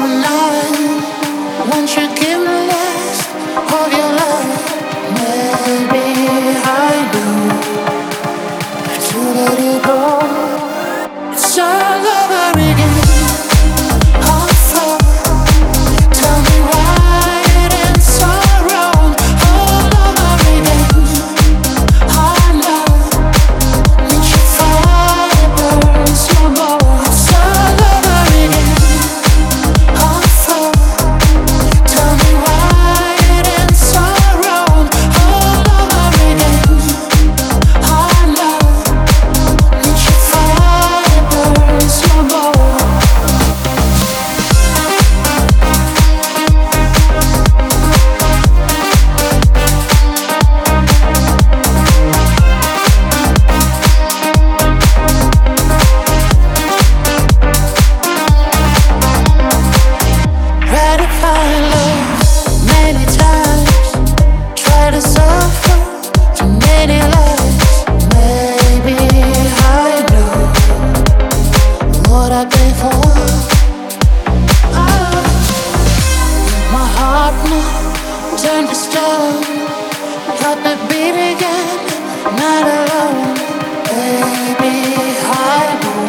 someone. What I pay for. Oh, my heart now turn to stone. Help it beat again, not alone. Baby, I know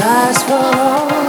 last all.